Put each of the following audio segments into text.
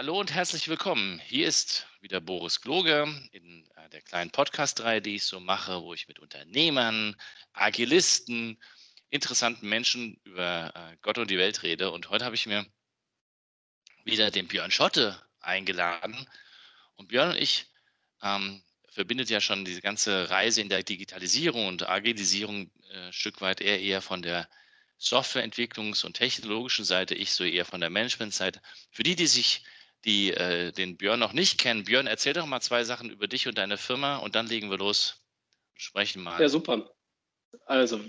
Hallo und herzlich willkommen. Hier ist wieder Boris Kloge in äh, der kleinen Podcast-Reihe, die ich so mache, wo ich mit Unternehmern, Agilisten, interessanten Menschen über äh, Gott und die Welt rede. Und heute habe ich mir wieder den Björn Schotte eingeladen. Und Björn und ich ähm, verbindet ja schon diese ganze Reise in der Digitalisierung und Agilisierung äh, ein Stück weit eher eher von der Softwareentwicklungs- und technologischen Seite, ich so eher von der Managementseite. Für die, die sich die äh, den Björn noch nicht kennen. Björn, erzähl doch mal zwei Sachen über dich und deine Firma und dann legen wir los. Sprechen mal. Ja, super. Also,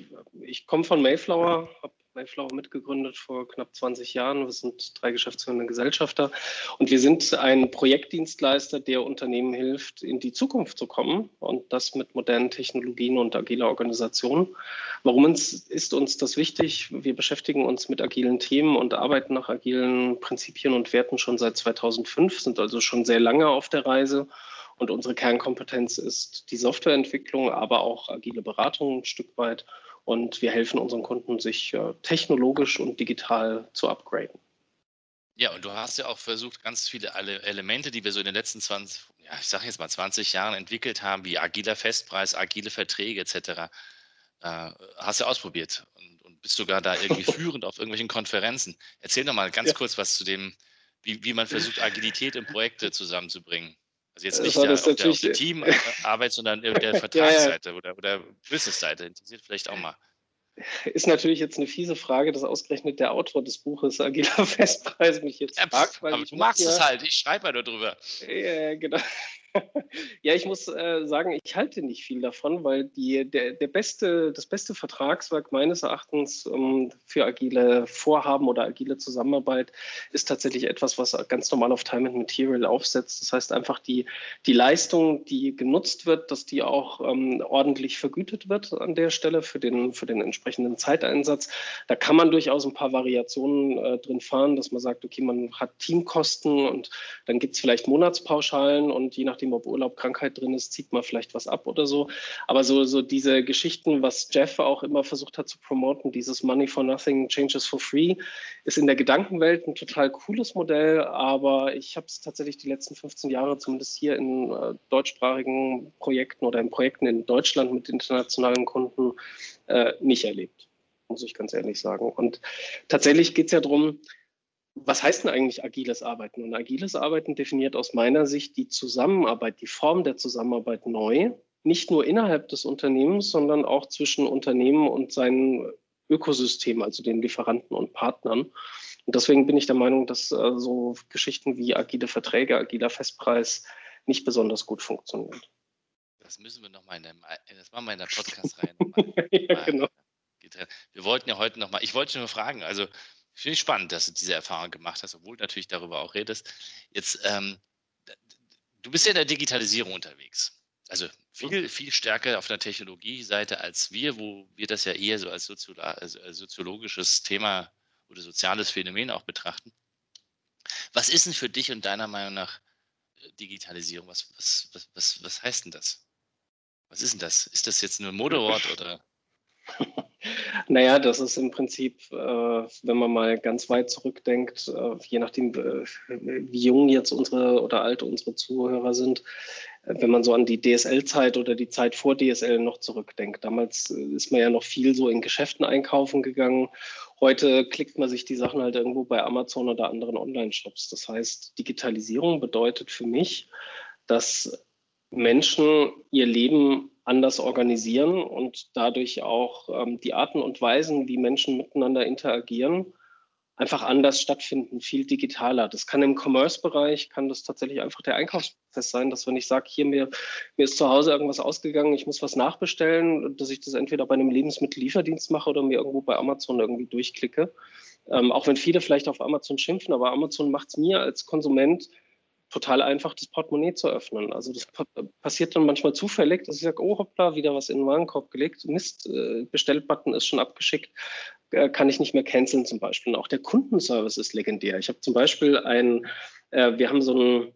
ich komme von Mayflower, habe Mayflower mitgegründet vor knapp 20 Jahren. Wir sind drei geschäftsführende Gesellschafter und wir sind ein Projektdienstleister, der Unternehmen hilft, in die Zukunft zu kommen und das mit modernen Technologien und agiler Organisation. Warum ist uns das wichtig? Wir beschäftigen uns mit agilen Themen und arbeiten nach agilen Prinzipien und Werten schon seit 2005, sind also schon sehr lange auf der Reise. Und unsere Kernkompetenz ist die Softwareentwicklung, aber auch agile Beratung ein Stück weit und wir helfen unseren Kunden, sich äh, technologisch und digital zu upgraden. Ja, und du hast ja auch versucht, ganz viele Elemente, die wir so in den letzten 20, ja, ich sage jetzt mal 20 Jahren entwickelt haben, wie agiler Festpreis, agile Verträge etc., äh, hast du ausprobiert und, und, bist sogar da irgendwie führend auf irgendwelchen Konferenzen. Erzähl doch mal ganz ja. kurz was zu dem, wie, wie man versucht, Agilität in Projekte zusammenzubringen. Also jetzt nicht der, auf, der, auf der Teamarbeit, sondern der Vertragsseite ja, ja. oder, oder Businessseite. Interessiert vielleicht auch mal. Ist natürlich jetzt eine fiese Frage, dass ausgerechnet der Autor des Buches Agiler Festpreis mich jetzt ja, fragt. aber du magst es halt, ich schreibe ja nur drüber. Ja, genau. ja, ich muss äh, sagen, ich halte nicht viel davon, weil die, der, der beste, das beste Vertragswerk meines Erachtens ähm, für agile Vorhaben oder agile Zusammenarbeit ist tatsächlich etwas, was ganz normal auf Time and Material aufsetzt. Das heißt einfach die, die Leistung, die genutzt wird, dass die auch ähm, ordentlich vergütet wird an der Stelle für den, für den entsprechenden Zeiteinsatz. Da kann man durchaus ein paar Variationen äh, drin fahren, dass man sagt, okay, man hat Teamkosten und dann gibt es vielleicht Monatspauschalen und je nach nachdem, ob Urlaub, Krankheit drin ist, zieht man vielleicht was ab oder so. Aber so, so diese Geschichten, was Jeff auch immer versucht hat zu promoten, dieses Money for Nothing, Changes for Free, ist in der Gedankenwelt ein total cooles Modell, aber ich habe es tatsächlich die letzten 15 Jahre, zumindest hier in äh, deutschsprachigen Projekten oder in Projekten in Deutschland mit internationalen Kunden, äh, nicht erlebt, muss ich ganz ehrlich sagen. Und tatsächlich geht es ja darum, was heißt denn eigentlich agiles Arbeiten? Und agiles Arbeiten definiert aus meiner Sicht die Zusammenarbeit, die Form der Zusammenarbeit neu, nicht nur innerhalb des Unternehmens, sondern auch zwischen Unternehmen und seinem Ökosystem, also den Lieferanten und Partnern. Und deswegen bin ich der Meinung, dass äh, so Geschichten wie agile Verträge, agiler Festpreis nicht besonders gut funktionieren. Das müssen wir nochmal in der, das machen wir in der Podcast-Reihe nochmal. ja, genau. Wir wollten ja heute nochmal, ich wollte nur fragen, also Finde ich spannend, dass du diese Erfahrung gemacht hast, obwohl du natürlich darüber auch redest. Jetzt, ähm, du bist ja in der Digitalisierung unterwegs. Also viel, viel stärker auf der Technologie-Seite als wir, wo wir das ja eher so als, als soziologisches Thema oder soziales Phänomen auch betrachten. Was ist denn für dich und deiner Meinung nach äh, Digitalisierung? Was, was, was, was, was heißt denn das? Was ist denn das? Ist das jetzt nur ein Modewort oder? Naja, das ist im Prinzip, äh, wenn man mal ganz weit zurückdenkt, äh, je nachdem, äh, wie jung jetzt unsere oder alt unsere Zuhörer sind, äh, wenn man so an die DSL-Zeit oder die Zeit vor DSL noch zurückdenkt. Damals äh, ist man ja noch viel so in Geschäften einkaufen gegangen. Heute klickt man sich die Sachen halt irgendwo bei Amazon oder anderen Online-Shops. Das heißt, Digitalisierung bedeutet für mich, dass Menschen ihr Leben anders organisieren und dadurch auch ähm, die Arten und Weisen, wie Menschen miteinander interagieren, einfach anders stattfinden, viel digitaler. Das kann im Commerce-Bereich, kann das tatsächlich einfach der Einkaufsprozess sein, dass wenn ich sage, hier mir, mir ist zu Hause irgendwas ausgegangen, ich muss was nachbestellen, dass ich das entweder bei einem Lebensmittellieferdienst mache oder mir irgendwo bei Amazon irgendwie durchklicke. Ähm, auch wenn viele vielleicht auf Amazon schimpfen, aber Amazon macht es mir als Konsument total einfach, das Portemonnaie zu öffnen. Also das passiert dann manchmal zufällig, dass ich sage, oh hoppla, wieder was in den Warenkorb gelegt. Mist, äh, Bestellbutton ist schon abgeschickt, äh, kann ich nicht mehr canceln zum Beispiel. Und auch der Kundenservice ist legendär. Ich habe zum Beispiel ein, äh, wir haben so ein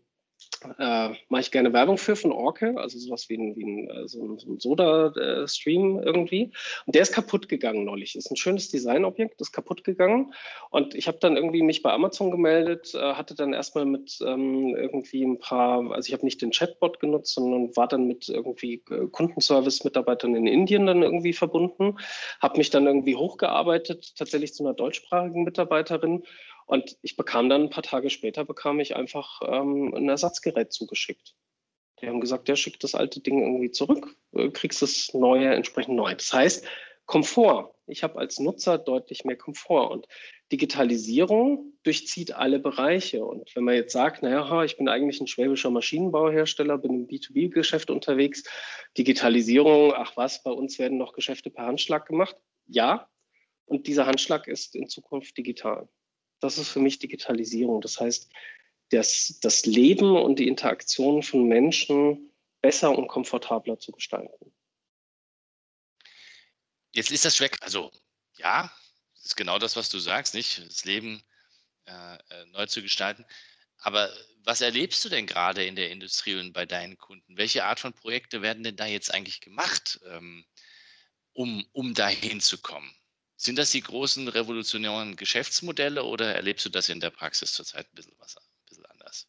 äh, mache ich gerne Werbung für von Orke, also sowas wie ein, wie ein, äh, so ein, so ein Soda-Stream irgendwie. Und der ist kaputt gegangen neulich. Ist ein schönes Designobjekt, ist kaputt gegangen. Und ich habe dann irgendwie mich bei Amazon gemeldet, äh, hatte dann erstmal mit ähm, irgendwie ein paar, also ich habe nicht den Chatbot genutzt, sondern war dann mit irgendwie äh, Kundenservice-Mitarbeitern in Indien dann irgendwie verbunden, habe mich dann irgendwie hochgearbeitet, tatsächlich zu einer deutschsprachigen Mitarbeiterin und ich bekam dann ein paar Tage später, bekam ich einfach ähm, ein Ersatzgerät zugeschickt. Die haben gesagt, der schickt das alte Ding irgendwie zurück, äh, kriegst das neue entsprechend neu. Das heißt, Komfort. Ich habe als Nutzer deutlich mehr Komfort und Digitalisierung durchzieht alle Bereiche. Und wenn man jetzt sagt, naja, ich bin eigentlich ein schwäbischer Maschinenbauhersteller, bin im B2B-Geschäft unterwegs, Digitalisierung, ach was, bei uns werden noch Geschäfte per Handschlag gemacht. Ja, und dieser Handschlag ist in Zukunft digital. Das ist für mich Digitalisierung. Das heißt, das, das Leben und die Interaktion von Menschen besser und komfortabler zu gestalten. Jetzt ist das schwer, also ja, ist genau das, was du sagst, nicht? Das Leben äh, äh, neu zu gestalten. Aber was erlebst du denn gerade in der Industrie und bei deinen Kunden? Welche Art von Projekte werden denn da jetzt eigentlich gemacht, ähm, um, um dahin zu kommen? Sind das die großen revolutionären Geschäftsmodelle oder erlebst du das in der Praxis zurzeit ein bisschen, was, ein bisschen anders?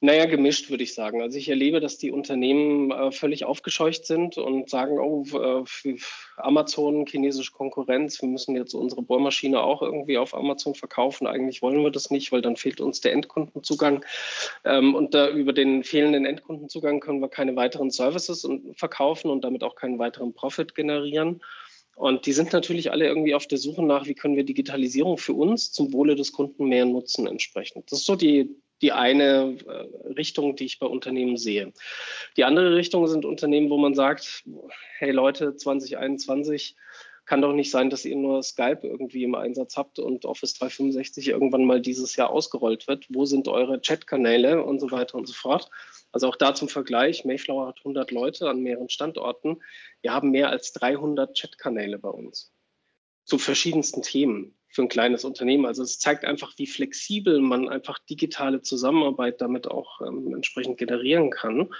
Naja, gemischt würde ich sagen. Also ich erlebe, dass die Unternehmen äh, völlig aufgescheucht sind und sagen, oh, äh, Amazon, chinesische Konkurrenz, wir müssen jetzt unsere Bohrmaschine auch irgendwie auf Amazon verkaufen. Eigentlich wollen wir das nicht, weil dann fehlt uns der Endkundenzugang. Ähm, und da über den fehlenden Endkundenzugang können wir keine weiteren Services verkaufen und damit auch keinen weiteren Profit generieren. Und die sind natürlich alle irgendwie auf der Suche nach, wie können wir Digitalisierung für uns zum Wohle des Kunden mehr nutzen entsprechend. Das ist so die, die eine äh, Richtung, die ich bei Unternehmen sehe. Die andere Richtung sind Unternehmen, wo man sagt, hey Leute, 2021 kann doch nicht sein, dass ihr nur Skype irgendwie im Einsatz habt und Office 365 irgendwann mal dieses Jahr ausgerollt wird. Wo sind eure Chatkanäle und so weiter und so fort? Also auch da zum Vergleich, Mayflower hat 100 Leute an mehreren Standorten. Wir haben mehr als 300 Chatkanäle bei uns zu verschiedensten Themen für ein kleines Unternehmen. Also es zeigt einfach, wie flexibel man einfach digitale Zusammenarbeit damit auch ähm, entsprechend generieren kann.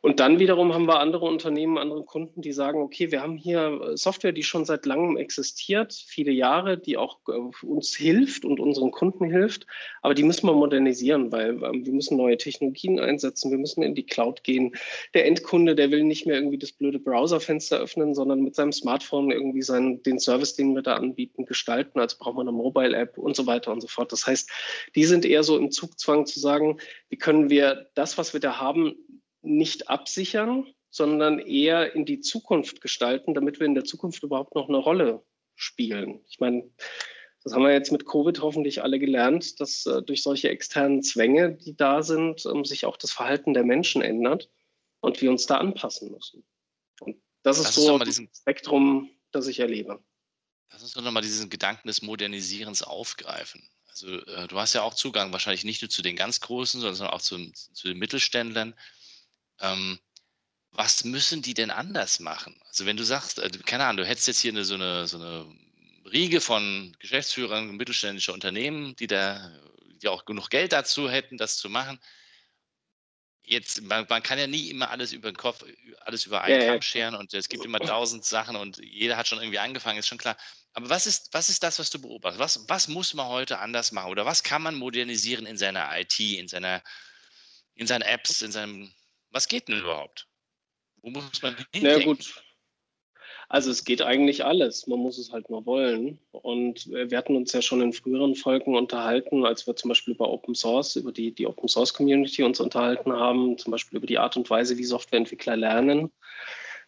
Und dann wiederum haben wir andere Unternehmen, andere Kunden, die sagen, okay, wir haben hier äh, Software, die schon seit langem existiert, viele Jahre, die auch äh, uns hilft und unseren Kunden hilft, aber die müssen wir modernisieren, weil ähm, wir müssen neue Technologien einsetzen, wir müssen in die Cloud gehen. Der Endkunde, der will nicht mehr irgendwie das blöde Browserfenster öffnen, sondern mit seinem Smartphone irgendwie seinen, den Service, den wir da anbieten, gestalten als braucht man eine Mobile-App und so weiter und so fort. Das heißt, die sind eher so im Zugzwang zu sagen, wie können wir das, was wir da haben, nicht absichern, sondern eher in die Zukunft gestalten, damit wir in der Zukunft überhaupt noch eine Rolle spielen. Ich meine, das haben wir jetzt mit Covid hoffentlich alle gelernt, dass äh, durch solche externen Zwänge, die da sind, ähm, sich auch das Verhalten der Menschen ändert und wir uns da anpassen müssen. Und das, das ist so das Spektrum, das ich erlebe. Lass uns doch nochmal diesen Gedanken des Modernisierens aufgreifen. Also äh, du hast ja auch Zugang wahrscheinlich nicht nur zu den ganz Großen, sondern auch zu, zu den Mittelständlern. Ähm, was müssen die denn anders machen? Also wenn du sagst, äh, keine Ahnung, du hättest jetzt hier eine, so, eine, so eine Riege von Geschäftsführern mittelständischer Unternehmen, die da die auch genug Geld dazu hätten, das zu machen. Jetzt, man, man kann ja nie immer alles über den Kopf, alles über einen ja, Kamm scheren und es gibt immer tausend Sachen und jeder hat schon irgendwie angefangen, ist schon klar. Aber was ist, was ist das, was du beobachtest? Was, was muss man heute anders machen? Oder was kann man modernisieren in seiner IT, in, seiner, in seinen Apps, in seinem. Was geht denn überhaupt? Wo muss man hin? Na gut. Also es geht eigentlich alles. Man muss es halt nur wollen. Und wir hatten uns ja schon in früheren Folgen unterhalten, als wir zum Beispiel über Open Source, über die, die Open Source Community uns unterhalten haben, zum Beispiel über die Art und Weise, wie Softwareentwickler lernen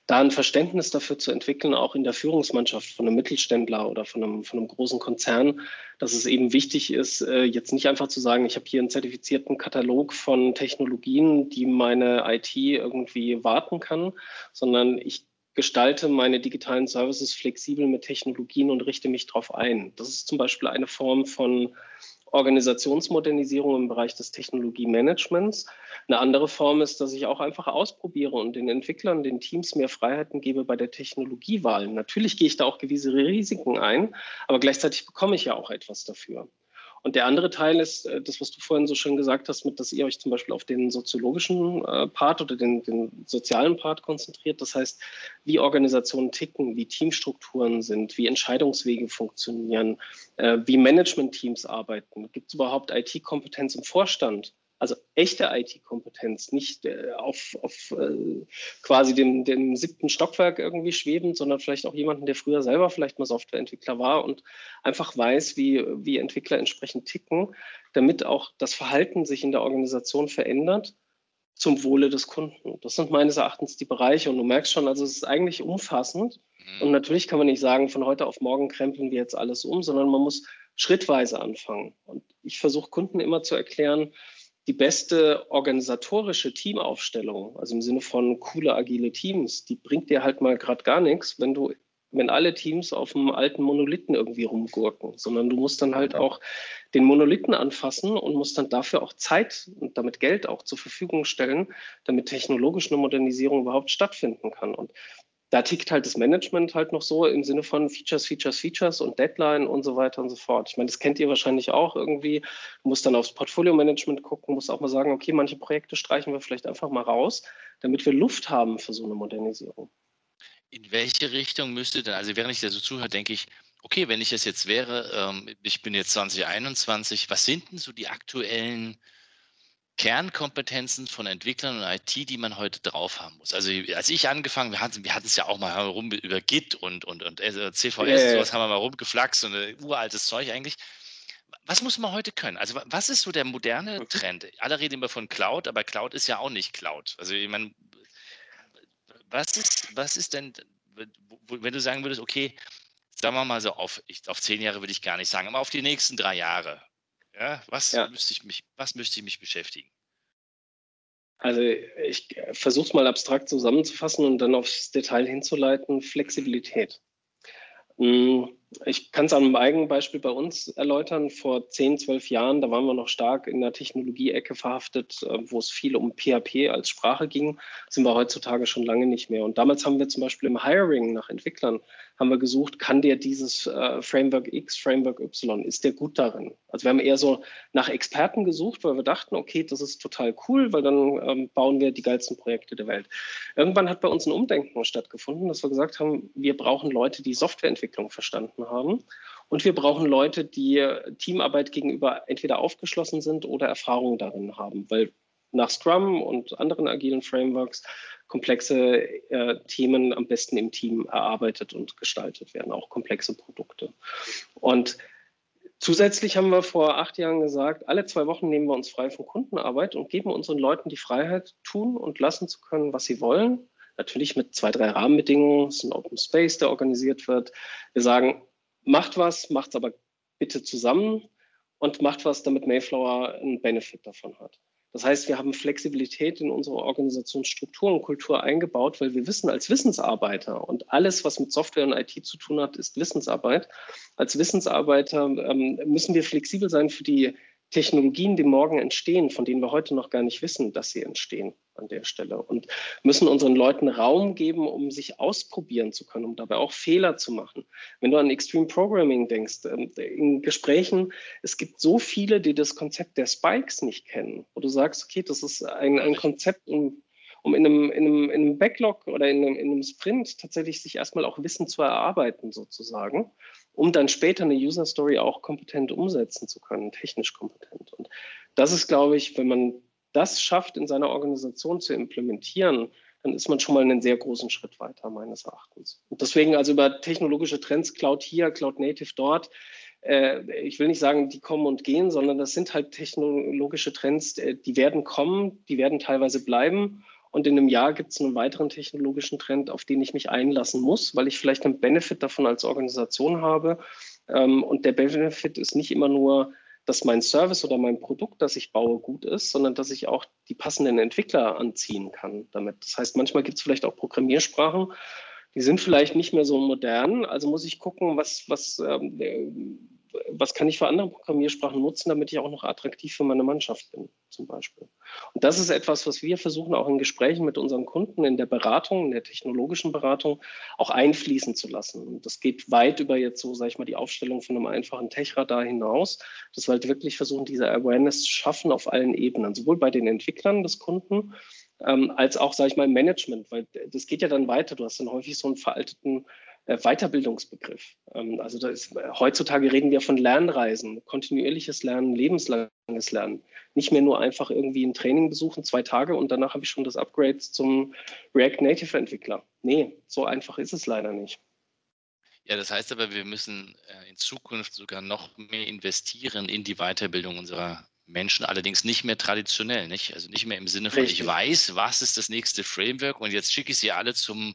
da ein Verständnis dafür zu entwickeln, auch in der Führungsmannschaft von einem Mittelständler oder von einem, von einem großen Konzern, dass es eben wichtig ist, äh, jetzt nicht einfach zu sagen, ich habe hier einen zertifizierten Katalog von Technologien, die meine IT irgendwie warten kann, sondern ich gestalte meine digitalen Services flexibel mit Technologien und richte mich darauf ein. Das ist zum Beispiel eine Form von Organisationsmodernisierung im Bereich des Technologiemanagements. Eine andere Form ist, dass ich auch einfach ausprobiere und den Entwicklern, den Teams mehr Freiheiten gebe bei der Technologiewahl. Natürlich gehe ich da auch gewisse Risiken ein, aber gleichzeitig bekomme ich ja auch etwas dafür. Und der andere Teil ist äh, das, was du vorhin so schön gesagt hast, mit, dass ihr euch zum Beispiel auf den soziologischen äh, Part oder den, den sozialen Part konzentriert. Das heißt, wie Organisationen ticken, wie Teamstrukturen sind, wie Entscheidungswege funktionieren, äh, wie Management-Teams arbeiten. Gibt es überhaupt IT-Kompetenz im Vorstand? Also echte IT-Kompetenz, nicht äh, auf, auf äh, quasi dem, dem siebten Stockwerk irgendwie schwebend, sondern vielleicht auch jemanden, der früher selber vielleicht mal Softwareentwickler war und einfach weiß, wie, wie Entwickler entsprechend ticken, damit auch das Verhalten sich in der Organisation verändert zum Wohle des Kunden. Das sind meines Erachtens die Bereiche und du merkst schon, also es ist eigentlich umfassend mhm. und natürlich kann man nicht sagen, von heute auf morgen krempeln wir jetzt alles um, sondern man muss schrittweise anfangen. Und ich versuche Kunden immer zu erklären, die beste organisatorische Teamaufstellung, also im Sinne von coole, agile Teams, die bringt dir halt mal gerade gar nichts, wenn du, wenn alle Teams auf einem alten Monolithen irgendwie rumgurken, sondern du musst dann halt auch den Monolithen anfassen und musst dann dafür auch Zeit und damit Geld auch zur Verfügung stellen, damit technologisch eine Modernisierung überhaupt stattfinden kann. Und da tickt halt das Management halt noch so im Sinne von Features, Features, Features und Deadline und so weiter und so fort. Ich meine, das kennt ihr wahrscheinlich auch irgendwie. Du musst dann aufs Portfolio-Management gucken, musst auch mal sagen, okay, manche Projekte streichen wir vielleicht einfach mal raus, damit wir Luft haben für so eine Modernisierung. In welche Richtung müsste denn, also während ich da so zuhöre, denke ich, okay, wenn ich das jetzt wäre, ähm, ich bin jetzt 2021, was sind denn so die aktuellen Kernkompetenzen von Entwicklern und IT, die man heute drauf haben muss. Also als ich angefangen, wir hatten, wir hatten es ja auch mal rum über Git und, und, und CVS, yeah. sowas haben wir mal rumgeflaxt und äh, uraltes Zeug eigentlich. Was muss man heute können? Also was ist so der moderne. Trend? Alle reden immer von Cloud, aber Cloud ist ja auch nicht Cloud. Also ich meine, was ist, was ist denn, wenn du sagen würdest, okay, sagen wir mal so auf, ich, auf zehn Jahre würde ich gar nicht sagen, aber auf die nächsten drei Jahre, ja, was, ja. Müsste ich mich, was müsste ich mich beschäftigen? Also ich versuche es mal abstrakt zusammenzufassen und dann aufs Detail hinzuleiten. Flexibilität. Hm, ich kann es an einem eigenen Beispiel bei uns erläutern. Vor 10, 12 Jahren, da waren wir noch stark in der Technologie-Ecke verhaftet, äh, wo es viel um PHP als Sprache ging, sind wir heutzutage schon lange nicht mehr. Und damals haben wir zum Beispiel im Hiring nach Entwicklern haben wir gesucht, kann der dieses äh, Framework X, Framework Y, ist der gut darin? Also wir haben eher so nach Experten gesucht, weil wir dachten, okay, das ist total cool, weil dann ähm, bauen wir die geilsten Projekte der Welt. Irgendwann hat bei uns ein Umdenken stattgefunden, dass wir gesagt haben, wir brauchen Leute, die Softwareentwicklung verstanden haben. Und wir brauchen Leute, die Teamarbeit gegenüber entweder aufgeschlossen sind oder Erfahrung darin haben, weil nach Scrum und anderen agilen Frameworks komplexe äh, Themen am besten im Team erarbeitet und gestaltet werden, auch komplexe Produkte. Und zusätzlich haben wir vor acht Jahren gesagt, alle zwei Wochen nehmen wir uns frei von Kundenarbeit und geben unseren Leuten die Freiheit, tun und lassen zu können, was sie wollen. Natürlich mit zwei, drei Rahmenbedingungen. Es ist ein Open Space, der organisiert wird. Wir sagen, macht was, macht es aber bitte zusammen und macht was, damit Mayflower einen Benefit davon hat. Das heißt, wir haben Flexibilität in unsere Organisationsstruktur und Kultur eingebaut, weil wir wissen als Wissensarbeiter und alles, was mit Software und IT zu tun hat, ist Wissensarbeit. Als Wissensarbeiter ähm, müssen wir flexibel sein für die Technologien, die morgen entstehen, von denen wir heute noch gar nicht wissen, dass sie entstehen an der Stelle und müssen unseren Leuten Raum geben, um sich ausprobieren zu können, um dabei auch Fehler zu machen. Wenn du an Extreme Programming denkst, ähm, in Gesprächen, es gibt so viele, die das Konzept der Spikes nicht kennen, wo du sagst, okay, das ist ein, ein Konzept, um, um in, einem, in, einem, in einem Backlog oder in einem, in einem Sprint tatsächlich sich erstmal auch Wissen zu erarbeiten sozusagen um dann später eine User Story auch kompetent umsetzen zu können, technisch kompetent. Und das ist, glaube ich, wenn man das schafft, in seiner Organisation zu implementieren, dann ist man schon mal einen sehr großen Schritt weiter, meines Erachtens. Und deswegen also über technologische Trends, Cloud hier, Cloud Native dort, äh, ich will nicht sagen, die kommen und gehen, sondern das sind halt technologische Trends, äh, die werden kommen, die werden teilweise bleiben. Und in einem Jahr gibt es einen weiteren technologischen Trend, auf den ich mich einlassen muss, weil ich vielleicht einen Benefit davon als Organisation habe. Ähm, und der Benefit ist nicht immer nur, dass mein Service oder mein Produkt, das ich baue, gut ist, sondern dass ich auch die passenden Entwickler anziehen kann damit. Das heißt, manchmal gibt es vielleicht auch Programmiersprachen, die sind vielleicht nicht mehr so modern. Also muss ich gucken, was, was, ähm, was kann ich für andere Programmiersprachen nutzen, damit ich auch noch attraktiv für meine Mannschaft bin, zum Beispiel. Und das ist etwas, was wir versuchen auch in Gesprächen mit unseren Kunden in der Beratung, in der technologischen Beratung auch einfließen zu lassen. Und das geht weit über jetzt so, sage ich mal, die Aufstellung von einem einfachen Techradar hinaus, dass wir halt wirklich versuchen, diese Awareness zu schaffen auf allen Ebenen, sowohl bei den Entwicklern des Kunden, ähm, als auch, sage ich mal, im Management, weil das geht ja dann weiter. Du hast dann häufig so einen veralteten Weiterbildungsbegriff. Ähm, also ist, äh, heutzutage reden wir von Lernreisen, kontinuierliches Lernen, lebenslanges Lernen. Nicht mehr nur einfach irgendwie ein Training besuchen, zwei Tage und danach habe ich schon das Upgrade zum React Native Entwickler. Nee, so einfach ist es leider nicht. Ja, das heißt aber, wir müssen äh, in Zukunft sogar noch mehr investieren in die Weiterbildung unserer Menschen, allerdings nicht mehr traditionell, nicht? Also nicht mehr im Sinne von, Richtig. ich weiß, was ist das nächste Framework und jetzt schicke ich sie alle zum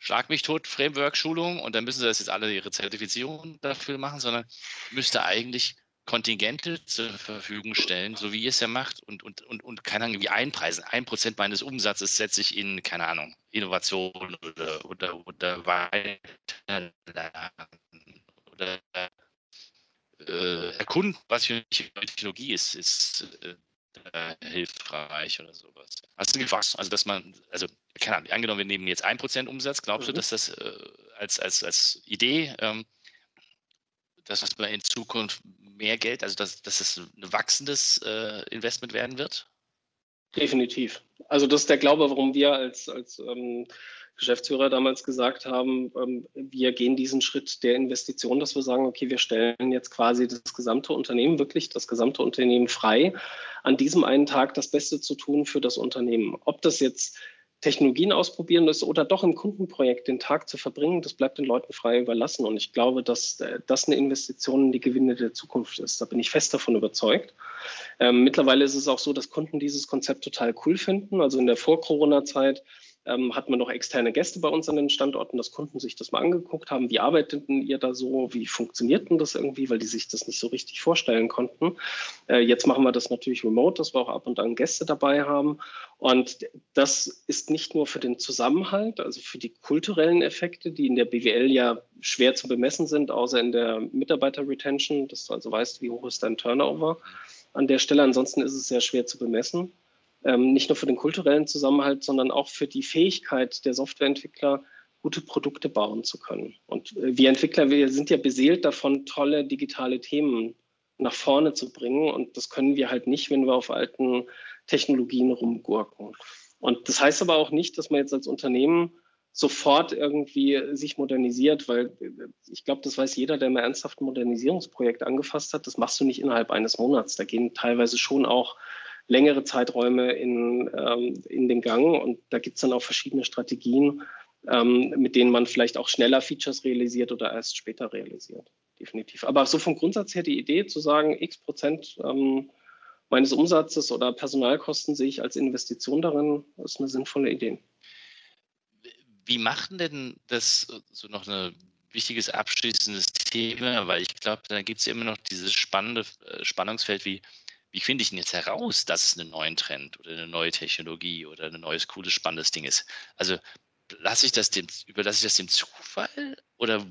Schlag mich tot Framework-Schulung und dann müssen sie das jetzt alle ihre Zertifizierung dafür machen, sondern müsste eigentlich Kontingente zur Verfügung stellen, so wie ihr es ja macht und, und, und, und keine Ahnung, wie einpreisen. Ein Prozent meines Umsatzes setze ich in, keine Ahnung, Innovation oder, oder, oder Weiterlernen oder äh, erkunden, was für Technologie ist, ist äh, äh, hilfreich oder sowas. Hast du gefragt? Also, dass man, also, keine Ahnung, angenommen, wir nehmen jetzt 1% Umsatz, glaubst mhm. du, dass das äh, als, als, als Idee, ähm, dass man in Zukunft mehr Geld, also dass, dass es ein wachsendes äh, Investment werden wird? Definitiv. Also das ist der Glaube, warum wir als, als ähm, Geschäftsführer damals gesagt haben, ähm, wir gehen diesen Schritt der Investition, dass wir sagen, okay, wir stellen jetzt quasi das gesamte Unternehmen, wirklich das gesamte Unternehmen frei, an diesem einen Tag das Beste zu tun für das Unternehmen. Ob das jetzt Technologien ausprobieren ist oder doch im Kundenprojekt den Tag zu verbringen, das bleibt den Leuten frei überlassen. Und ich glaube, dass äh, das eine Investition in die Gewinne der Zukunft ist. Da bin ich fest davon überzeugt. Ähm, mittlerweile ist es auch so, dass Kunden dieses Konzept total cool finden. Also in der Vor-Corona-Zeit ähm, hatten wir noch externe Gäste bei uns an den Standorten, dass Kunden sich das mal angeguckt haben. Wie arbeiteten ihr da so? Wie funktioniert denn das irgendwie? Weil die sich das nicht so richtig vorstellen konnten. Äh, jetzt machen wir das natürlich remote, dass wir auch ab und an Gäste dabei haben. Und das ist nicht nur für den Zusammenhalt, also für die kulturellen Effekte, die in der BWL ja schwer zu bemessen sind, außer in der Mitarbeiter-Retention, dass du also weißt, wie hoch ist dein Turnover an der Stelle. Ansonsten ist es sehr schwer zu bemessen ähm, nicht nur für den kulturellen Zusammenhalt, sondern auch für die Fähigkeit der Softwareentwickler, gute Produkte bauen zu können. Und äh, wir Entwickler, wir sind ja beseelt davon, tolle digitale Themen nach vorne zu bringen. Und das können wir halt nicht, wenn wir auf alten Technologien rumgurken. Und das heißt aber auch nicht, dass man jetzt als Unternehmen sofort irgendwie sich modernisiert, weil äh, ich glaube, das weiß jeder, der mal ernsthaft ein Modernisierungsprojekt angefasst hat. Das machst du nicht innerhalb eines Monats. Da gehen teilweise schon auch längere Zeiträume in, ähm, in den Gang und da gibt es dann auch verschiedene Strategien, ähm, mit denen man vielleicht auch schneller Features realisiert oder erst später realisiert. Definitiv. Aber so vom Grundsatz her die Idee zu sagen, x Prozent ähm, meines Umsatzes oder Personalkosten sehe ich als Investition darin, ist eine sinnvolle Idee. Wie macht denn das so noch ein wichtiges abschließendes Thema? Weil ich glaube, da gibt es ja immer noch dieses spannende äh, Spannungsfeld wie wie finde ich denn jetzt heraus, dass es einen neuen Trend oder eine neue Technologie oder ein neues, cooles, spannendes Ding ist? Also lasse ich das dem, überlasse ich das dem Zufall oder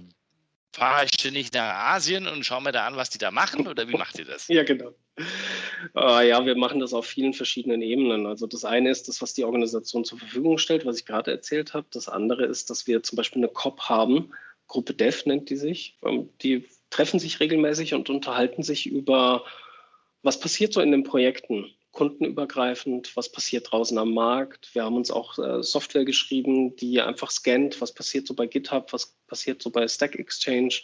fahre ich ständig nach Asien und schaue mir da an, was die da machen oder wie macht ihr das? ja, genau. Uh, ja, wir machen das auf vielen verschiedenen Ebenen. Also das eine ist das, was die Organisation zur Verfügung stellt, was ich gerade erzählt habe. Das andere ist, dass wir zum Beispiel eine COP haben, Gruppe Dev nennt die sich. Ähm, die treffen sich regelmäßig und unterhalten sich über was passiert so in den Projekten? kundenübergreifend, was passiert draußen am Markt. Wir haben uns auch äh, Software geschrieben, die einfach scannt, was passiert so bei GitHub, was passiert so bei Stack Exchange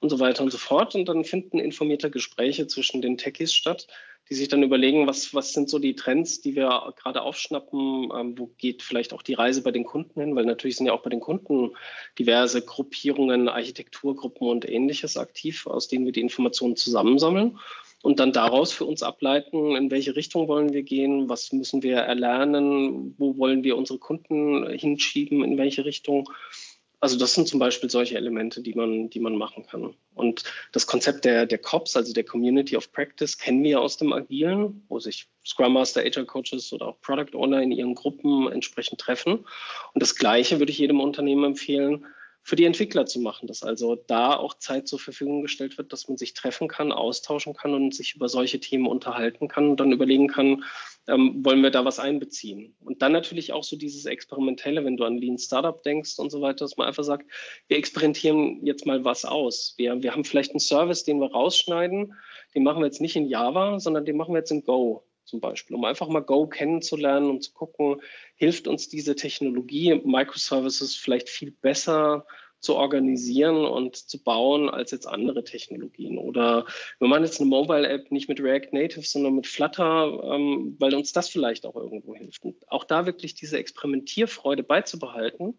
und so weiter und so fort. Und dann finden informierte Gespräche zwischen den Techies statt, die sich dann überlegen, was, was sind so die Trends, die wir gerade aufschnappen, ähm, wo geht vielleicht auch die Reise bei den Kunden hin, weil natürlich sind ja auch bei den Kunden diverse Gruppierungen, Architekturgruppen und ähnliches aktiv, aus denen wir die Informationen zusammensammeln und dann daraus für uns ableiten, in welche Richtung wollen wir gehen, was müssen wir erlernen, wo wollen wir unsere Kunden hinschieben, in welche Richtung. Also das sind zum Beispiel solche Elemente, die man, die man machen kann. Und das Konzept der, der COPS, also der Community of Practice, kennen wir aus dem Agilen, wo sich Scrum Master, Agile Coaches oder auch Product Owner in ihren Gruppen entsprechend treffen. Und das Gleiche würde ich jedem Unternehmen empfehlen, für die Entwickler zu machen, dass also da auch Zeit zur Verfügung gestellt wird, dass man sich treffen kann, austauschen kann und sich über solche Themen unterhalten kann und dann überlegen kann, ähm, wollen wir da was einbeziehen. Und dann natürlich auch so dieses Experimentelle, wenn du an Lean Startup denkst und so weiter, dass man einfach sagt, wir experimentieren jetzt mal was aus. Wir, wir haben vielleicht einen Service, den wir rausschneiden, den machen wir jetzt nicht in Java, sondern den machen wir jetzt in Go zum Beispiel, um einfach mal Go kennenzulernen und zu gucken, hilft uns diese Technologie, Microservices vielleicht viel besser zu organisieren und zu bauen als jetzt andere Technologien. Oder wir machen jetzt eine Mobile-App nicht mit React Native, sondern mit Flutter, ähm, weil uns das vielleicht auch irgendwo hilft. Und auch da wirklich diese Experimentierfreude beizubehalten.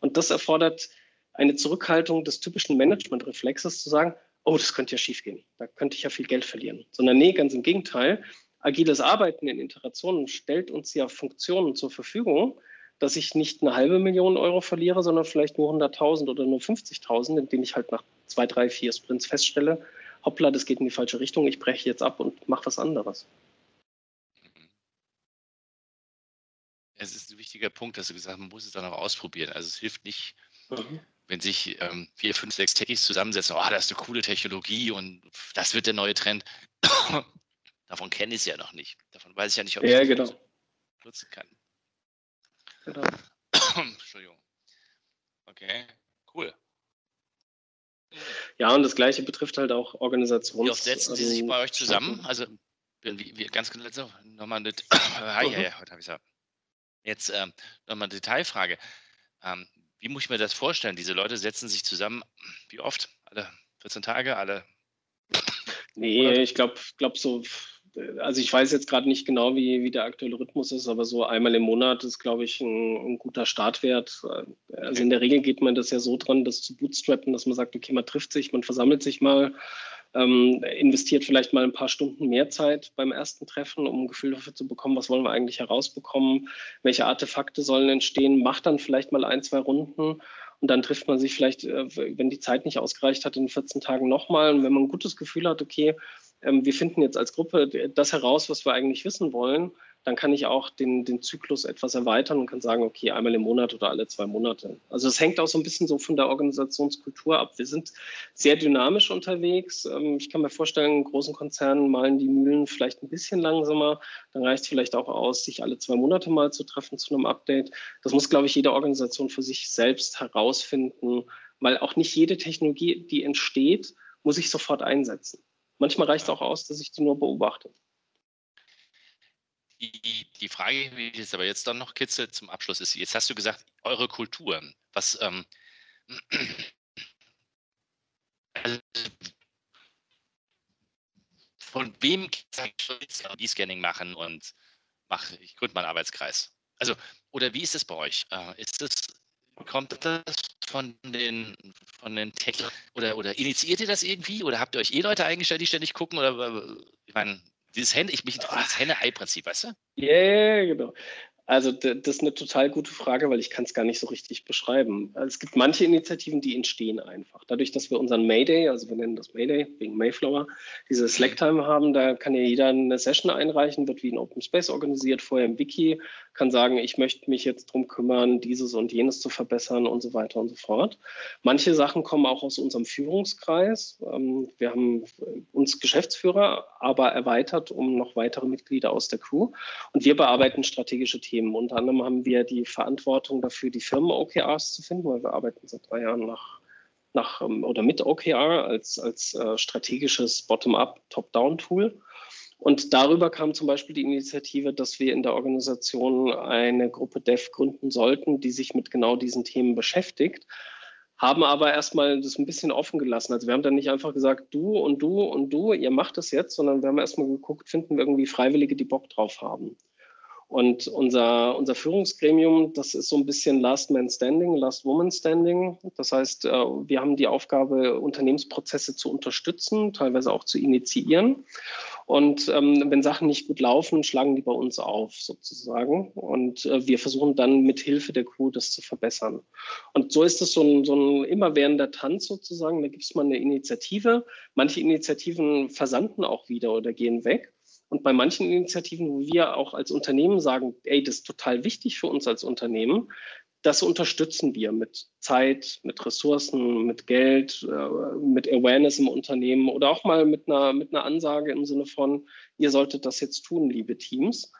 Und das erfordert eine Zurückhaltung des typischen Management-Reflexes zu sagen, oh, das könnte ja schiefgehen, da könnte ich ja viel Geld verlieren. Sondern nee, ganz im Gegenteil, agiles Arbeiten in Iterationen stellt uns ja Funktionen zur Verfügung, dass ich nicht eine halbe Million Euro verliere, sondern vielleicht nur 100.000 oder nur 50.000, indem ich halt nach zwei, drei, vier Sprints feststelle, hoppla, das geht in die falsche Richtung, ich breche jetzt ab und mache was anderes. Es ist ein wichtiger Punkt, dass du gesagt hast, man muss es dann auch ausprobieren. Also es hilft nicht, mhm. wenn sich ähm, vier, fünf, sechs Techies zusammensetzen, oh, das ist eine coole Technologie und das wird der neue Trend. Davon kenne ich es ja noch nicht. Davon weiß ich ja nicht, ob ja, ich genau. nutzen kann. Genau. Entschuldigung. Okay, cool. Ja, und das Gleiche betrifft halt auch Organisationen. Wie oft setzen Sie sich bei euch zusammen? Also, wie, wie, ganz genau, nochmal eine, ah, ja, ja, heute habe ich es Jetzt ähm, nochmal eine Detailfrage. Ähm, wie muss ich mir das vorstellen? Diese Leute setzen sich zusammen, wie oft? Alle 14 Tage, alle? Nee, ich glaube, glaub so also ich weiß jetzt gerade nicht genau, wie, wie der aktuelle Rhythmus ist, aber so einmal im Monat ist, glaube ich, ein, ein, guter Startwert. Also in der Regel geht man das ja so dran, das zu bootstrappen, dass man sagt, okay, man trifft sich, man versammelt sich mal, ähm, investiert vielleicht mal ein paar Stunden mehr Zeit beim ersten Treffen, um ein Gefühl dafür zu bekommen, was wollen wir eigentlich herausbekommen, welche Artefakte sollen entstehen, macht dann vielleicht mal ein, zwei Runden und dann trifft man sich vielleicht, äh, wenn die Zeit nicht ausgereicht hat, in 14 Tagen nochmal. Und wenn man ein gutes Gefühl hat, okay, ähm, wir finden jetzt als Gruppe das heraus, was wir eigentlich wissen wollen, dann kann ich auch den, den Zyklus etwas erweitern und kann sagen, okay, einmal im Monat oder alle zwei Monate. Also es hängt auch so ein bisschen so von der Organisationskultur ab. Wir sind sehr dynamisch unterwegs. Ähm, ich kann mir vorstellen, in großen Konzernen malen die Mühlen vielleicht ein bisschen langsamer. Dann reicht es vielleicht auch aus, sich alle zwei Monate mal zu treffen zu einem Update. Das muss, glaube ich, jede Organisation für sich selbst herausfinden, weil auch nicht jede Technologie, die entsteht, muss ich sofort einsetzen. Manchmal reicht es auch aus, dass ich die nur beobachte. Die, die Frage, die ich jetzt aber jetzt dann noch kitzel zum Abschluss ist, jetzt hast du gesagt, eure Kultur. Was, ähm, also, von wem kann ich Scanning machen und mache, ich gründe mal einen Arbeitskreis? Also, oder wie ist es bei euch? Äh, ist es, kommt das von den, von den Tech oder, oder initiiert ihr das irgendwie? Oder habt ihr euch eh Leute eingestellt, die ständig gucken? Oder ich meine, dieses Henne, ich mich das Henne-Ei-Prinzip, weißt du? Ja, yeah, genau. Also das ist eine total gute Frage, weil ich kann es gar nicht so richtig beschreiben. Also, es gibt manche Initiativen, die entstehen einfach. Dadurch, dass wir unseren Mayday, also wir nennen das Mayday wegen Mayflower, diese Slack-Time haben, da kann ja jeder eine Session einreichen, wird wie ein Open Space organisiert, vorher im Wiki, kann sagen, ich möchte mich jetzt darum kümmern, dieses und jenes zu verbessern und so weiter und so fort. Manche Sachen kommen auch aus unserem Führungskreis. Ähm, wir haben uns Geschäftsführer aber erweitert um noch weitere Mitglieder aus der Crew und wir bearbeiten strategische Themen Themen. Unter anderem haben wir die Verantwortung dafür, die Firmen-OKRs zu finden, weil wir arbeiten seit drei Jahren nach, nach ähm, oder mit OKR als, als äh, strategisches Bottom-up, Top-down-Tool. Und darüber kam zum Beispiel die Initiative, dass wir in der Organisation eine Gruppe Dev gründen sollten, die sich mit genau diesen Themen beschäftigt haben aber erstmal das ein bisschen offen gelassen. Also wir haben dann nicht einfach gesagt, du und du und du, ihr macht das jetzt, sondern wir haben erstmal geguckt, finden wir irgendwie Freiwillige, die Bock drauf haben. Und unser, unser Führungsgremium, das ist so ein bisschen Last Man Standing, Last Woman Standing. Das heißt, äh, wir haben die Aufgabe, Unternehmensprozesse zu unterstützen, teilweise auch zu initiieren. Und ähm, wenn Sachen nicht gut laufen, schlagen die bei uns auf sozusagen. Und äh, wir versuchen dann mit Hilfe der Crew das zu verbessern. Und so ist es so ein, so ein immerwährender Tanz sozusagen. Da gibt es mal eine Initiative. Manche Initiativen versanden auch wieder oder gehen weg. Und bei manchen Initiativen, wo wir auch als Unternehmen sagen, ey, das ist total wichtig für uns als Unternehmen, das unterstützen wir mit Zeit, mit Ressourcen, mit Geld, äh, mit Awareness im Unternehmen oder auch mal mit einer, mit einer Ansage im Sinne von, ihr solltet das jetzt tun, liebe Teams.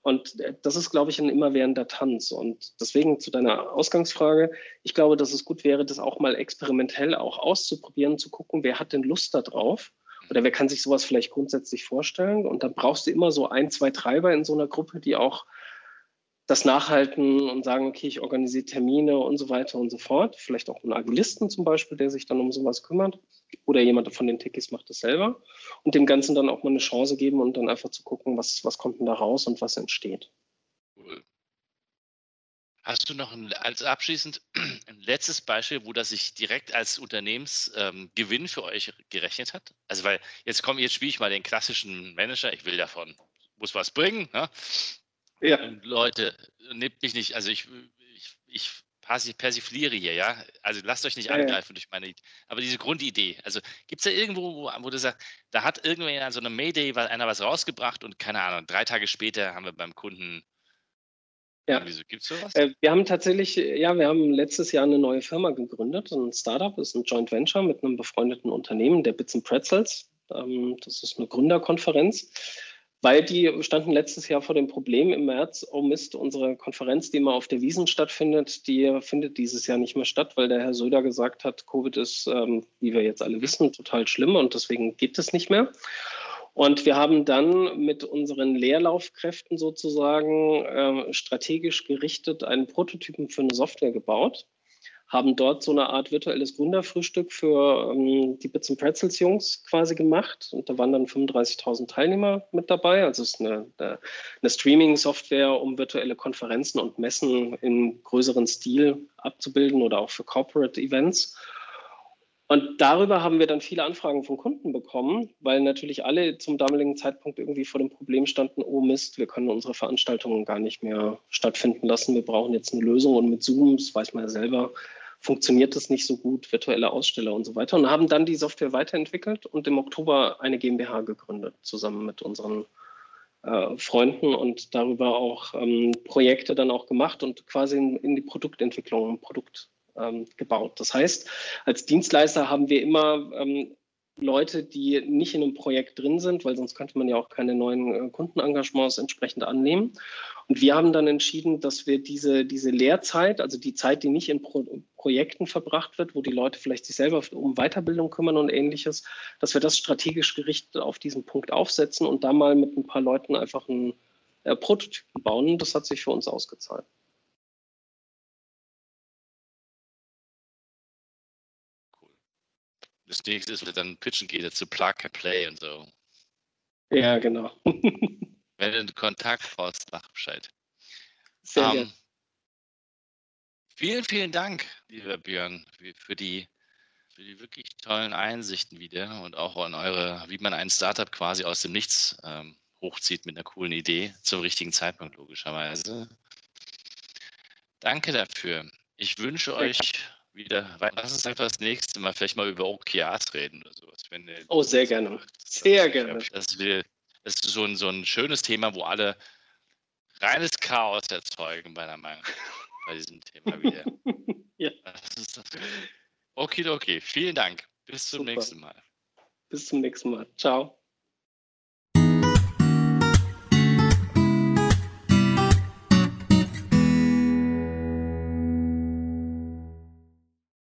Und äh, das ist, glaube ich, ein immerwährender Tanz. Und deswegen zu deiner Ausgangsfrage, ich glaube, dass es gut wäre, das auch mal experimentell auch auszuprobieren, zu gucken, wer hat denn Lust darauf oder wer kann sich sowas vielleicht grundsätzlich vorstellen. Und dann brauchst du immer so ein, zwei Treiber in so einer Gruppe, die auch das nachhalten und sagen, okay, ich organisiere Termine und so weiter und so fort. Vielleicht auch einen Agilisten zum Beispiel, der sich dann um sowas kümmert. Oder jemand von den Tickets macht das selber. Und dem Ganzen dann auch mal eine Chance geben und dann einfach zu gucken, was, was kommt denn da raus und was entsteht. Hast du noch ein, als abschließend ein letztes Beispiel, wo das sich direkt als Unternehmensgewinn ähm, für euch gerechnet hat? Also, weil jetzt komm, jetzt spiele ich mal den klassischen Manager, ich will davon, muss was bringen. Ne? Ja. Und Leute, nehmt mich nicht, also ich, ich, ich persifliere hier, ja. Also lasst euch nicht ja, angreifen ja. durch meine Aber diese Grundidee, also gibt es da irgendwo, wo, wo du sagst, da hat irgendwer an so einem Mayday einer was rausgebracht und keine Ahnung, drei Tage später haben wir beim Kunden. Ja. Gibt es sowas? Äh, wir haben tatsächlich, ja, wir haben letztes Jahr eine neue Firma gegründet, ein Startup, ist ein Joint Venture mit einem befreundeten Unternehmen, der Bits and Pretzels. Ähm, das ist eine Gründerkonferenz weil die standen letztes Jahr vor dem Problem im März, oh Mist, unsere Konferenz, die immer auf der Wiesen stattfindet, die findet dieses Jahr nicht mehr statt, weil der Herr Söder gesagt hat, Covid ist, ähm, wie wir jetzt alle wissen, total schlimm und deswegen geht es nicht mehr. Und wir haben dann mit unseren Leerlaufkräften sozusagen äh, strategisch gerichtet einen Prototypen für eine Software gebaut haben dort so eine Art virtuelles Gründerfrühstück für ähm, die Bits and Pretzels Jungs quasi gemacht. Und da waren dann 35.000 Teilnehmer mit dabei. Also es ist eine, eine Streaming-Software, um virtuelle Konferenzen und Messen in größeren Stil abzubilden oder auch für Corporate Events. Und darüber haben wir dann viele Anfragen von Kunden bekommen, weil natürlich alle zum damaligen Zeitpunkt irgendwie vor dem Problem standen, oh Mist, wir können unsere Veranstaltungen gar nicht mehr stattfinden lassen. Wir brauchen jetzt eine Lösung und mit Zoom, das weiß man ja selber, funktioniert das nicht so gut, virtuelle Aussteller und so weiter. Und haben dann die Software weiterentwickelt und im Oktober eine GmbH gegründet, zusammen mit unseren äh, Freunden und darüber auch ähm, Projekte dann auch gemacht und quasi in, in die Produktentwicklung, Produkt ähm, gebaut. Das heißt, als Dienstleister haben wir immer ähm, Leute, die nicht in einem Projekt drin sind, weil sonst könnte man ja auch keine neuen äh, Kundenengagements entsprechend annehmen. Und wir haben dann entschieden, dass wir diese, diese Lehrzeit, also die Zeit, die nicht in Pro Projekten verbracht wird, wo die Leute vielleicht sich selber um Weiterbildung kümmern und ähnliches, dass wir das strategisch gerichtet auf diesen Punkt aufsetzen und da mal mit ein paar Leuten einfach einen äh, Prototypen bauen. Das hat sich für uns ausgezahlt. Das nächste ist, dann pitchen geht, zu Plug and Play und so. Ja, genau. Wenn du einen Kontakt brauchst, sag Bescheid. Sehr um, ähm, Vielen, vielen Dank, lieber Björn, für die, für die wirklich tollen Einsichten wieder und auch an eure, wie man ein Startup quasi aus dem Nichts ähm, hochzieht mit einer coolen Idee zum richtigen Zeitpunkt, logischerweise. Danke dafür. Ich wünsche euch wieder. Lass uns einfach das nächste Mal vielleicht mal über OKRs reden oder sowas. Wenn oh, sehr gerne. Sehr gerne. Das, wir, das ist so ein, so ein schönes Thema, wo alle reines Chaos erzeugen, meiner Meinung nach, bei diesem Thema wieder. ja. Okay, okay. Vielen Dank. Bis zum Super. nächsten Mal. Bis zum nächsten Mal. Ciao.